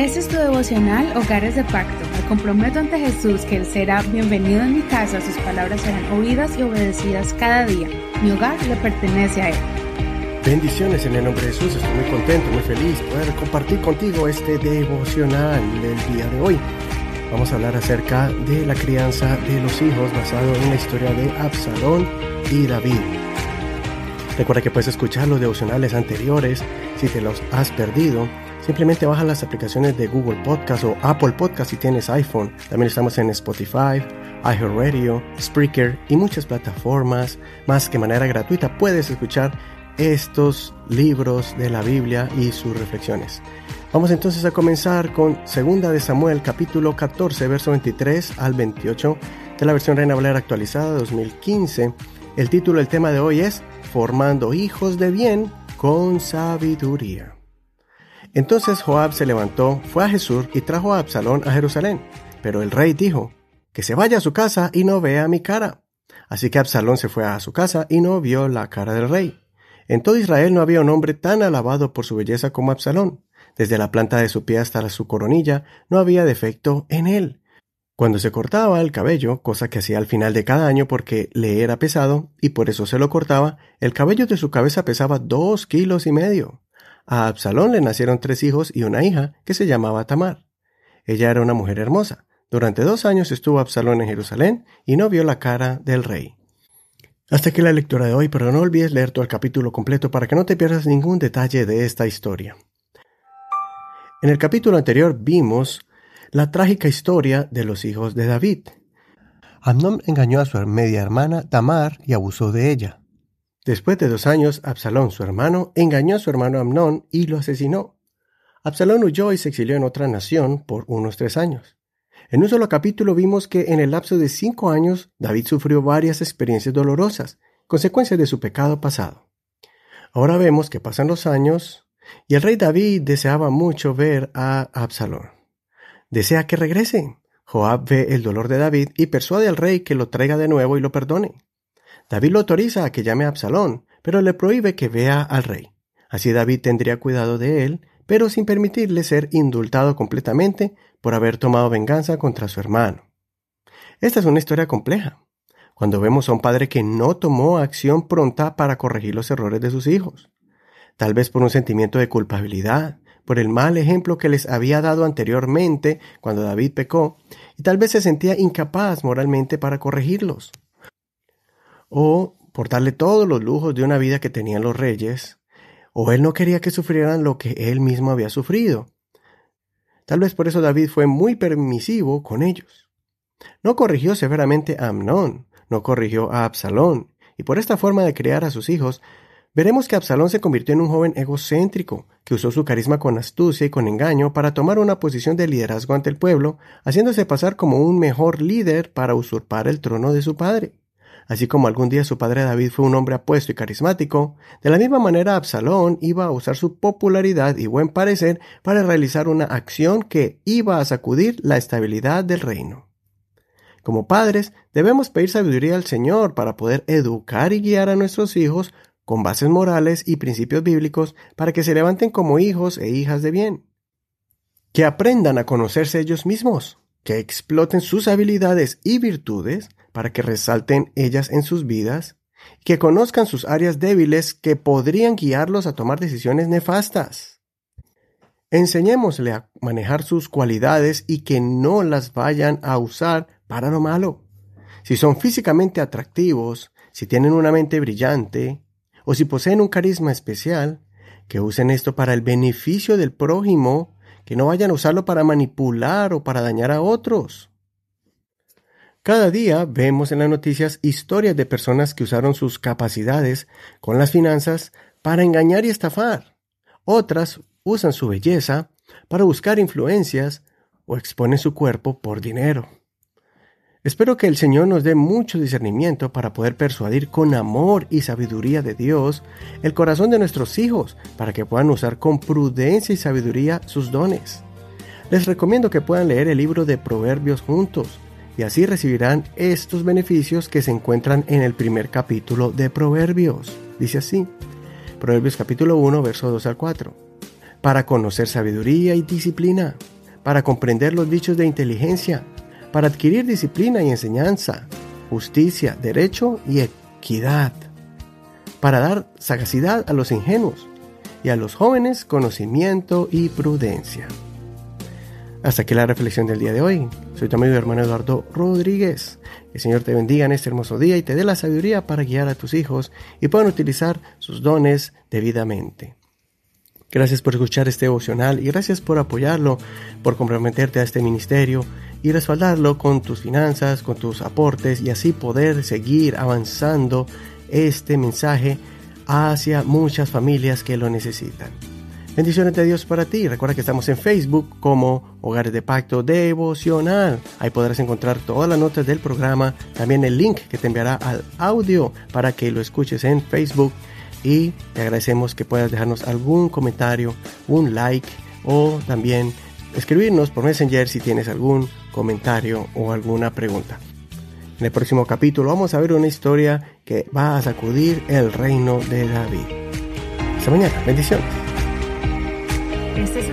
Este es tu devocional Hogares de Pacto. Me comprometo ante Jesús que Él será bienvenido en mi casa, sus palabras serán oídas y obedecidas cada día. Mi hogar le pertenece a Él. Bendiciones en el nombre de Jesús, estoy muy contento, muy feliz de poder compartir contigo este devocional del día de hoy. Vamos a hablar acerca de la crianza de los hijos basado en la historia de Absalón y David. Recuerda que puedes escuchar los devocionales anteriores si te los has perdido Simplemente baja las aplicaciones de Google Podcast o Apple Podcast si tienes iPhone. También estamos en Spotify, iHeartRadio, Spreaker y muchas plataformas. Más que manera gratuita puedes escuchar estos libros de la Biblia y sus reflexiones. Vamos entonces a comenzar con 2 de Samuel capítulo 14 verso 23 al 28 de la versión Reina Valera actualizada 2015. El título del tema de hoy es Formando hijos de bien con sabiduría. Entonces Joab se levantó, fue a Jesús y trajo a Absalón a Jerusalén. Pero el rey dijo, que se vaya a su casa y no vea mi cara. Así que Absalón se fue a su casa y no vio la cara del rey. En todo Israel no había un hombre tan alabado por su belleza como Absalón. Desde la planta de su pie hasta su coronilla no había defecto en él. Cuando se cortaba el cabello, cosa que hacía al final de cada año porque le era pesado y por eso se lo cortaba, el cabello de su cabeza pesaba dos kilos y medio. A Absalón le nacieron tres hijos y una hija que se llamaba Tamar. Ella era una mujer hermosa. Durante dos años estuvo Absalón en Jerusalén y no vio la cara del rey. Hasta aquí la lectura de hoy, pero no olvides leer todo el capítulo completo para que no te pierdas ningún detalle de esta historia. En el capítulo anterior vimos la trágica historia de los hijos de David. Amnón engañó a su media hermana Tamar y abusó de ella. Después de dos años, Absalón, su hermano, engañó a su hermano Amnón y lo asesinó. Absalón huyó y se exilió en otra nación por unos tres años. En un solo capítulo vimos que en el lapso de cinco años David sufrió varias experiencias dolorosas, consecuencias de su pecado pasado. Ahora vemos que pasan los años y el rey David deseaba mucho ver a Absalón. Desea que regrese. Joab ve el dolor de David y persuade al rey que lo traiga de nuevo y lo perdone. David lo autoriza a que llame a Absalón, pero le prohíbe que vea al rey. Así David tendría cuidado de él, pero sin permitirle ser indultado completamente por haber tomado venganza contra su hermano. Esta es una historia compleja. Cuando vemos a un padre que no tomó acción pronta para corregir los errores de sus hijos, tal vez por un sentimiento de culpabilidad, por el mal ejemplo que les había dado anteriormente cuando David pecó, y tal vez se sentía incapaz moralmente para corregirlos o por darle todos los lujos de una vida que tenían los reyes, o él no quería que sufrieran lo que él mismo había sufrido. Tal vez por eso David fue muy permisivo con ellos. No corrigió severamente a Amnón, no corrigió a Absalón, y por esta forma de criar a sus hijos, veremos que Absalón se convirtió en un joven egocéntrico, que usó su carisma con astucia y con engaño para tomar una posición de liderazgo ante el pueblo, haciéndose pasar como un mejor líder para usurpar el trono de su padre. Así como algún día su padre David fue un hombre apuesto y carismático, de la misma manera Absalón iba a usar su popularidad y buen parecer para realizar una acción que iba a sacudir la estabilidad del reino. Como padres, debemos pedir sabiduría al Señor para poder educar y guiar a nuestros hijos con bases morales y principios bíblicos para que se levanten como hijos e hijas de bien. Que aprendan a conocerse ellos mismos, que exploten sus habilidades y virtudes para que resalten ellas en sus vidas, que conozcan sus áreas débiles que podrían guiarlos a tomar decisiones nefastas. Enseñémosle a manejar sus cualidades y que no las vayan a usar para lo malo. Si son físicamente atractivos, si tienen una mente brillante, o si poseen un carisma especial, que usen esto para el beneficio del prójimo, que no vayan a usarlo para manipular o para dañar a otros. Cada día vemos en las noticias historias de personas que usaron sus capacidades con las finanzas para engañar y estafar. Otras usan su belleza para buscar influencias o exponen su cuerpo por dinero. Espero que el Señor nos dé mucho discernimiento para poder persuadir con amor y sabiduría de Dios el corazón de nuestros hijos para que puedan usar con prudencia y sabiduría sus dones. Les recomiendo que puedan leer el libro de Proverbios juntos y así recibirán estos beneficios que se encuentran en el primer capítulo de Proverbios. Dice así, Proverbios capítulo 1, verso 2 al 4. para conocer sabiduría y disciplina, para comprender los dichos de inteligencia, para adquirir disciplina y enseñanza, justicia, derecho y equidad, para dar sagacidad a los ingenuos y a los jóvenes conocimiento y prudencia. Hasta aquí la reflexión del día de hoy. Soy tu amigo y hermano Eduardo Rodríguez. El Señor te bendiga en este hermoso día y te dé la sabiduría para guiar a tus hijos y puedan utilizar sus dones debidamente. Gracias por escuchar este devocional y gracias por apoyarlo, por comprometerte a este ministerio y respaldarlo con tus finanzas, con tus aportes y así poder seguir avanzando este mensaje hacia muchas familias que lo necesitan. Bendiciones de Dios para ti. Recuerda que estamos en Facebook como Hogares de Pacto Devocional. Ahí podrás encontrar todas las notas del programa, también el link que te enviará al audio para que lo escuches en Facebook y te agradecemos que puedas dejarnos algún comentario, un like o también escribirnos por Messenger si tienes algún comentario o alguna pregunta. En el próximo capítulo vamos a ver una historia que va a sacudir el reino de David. Hasta mañana, bendiciones. Este es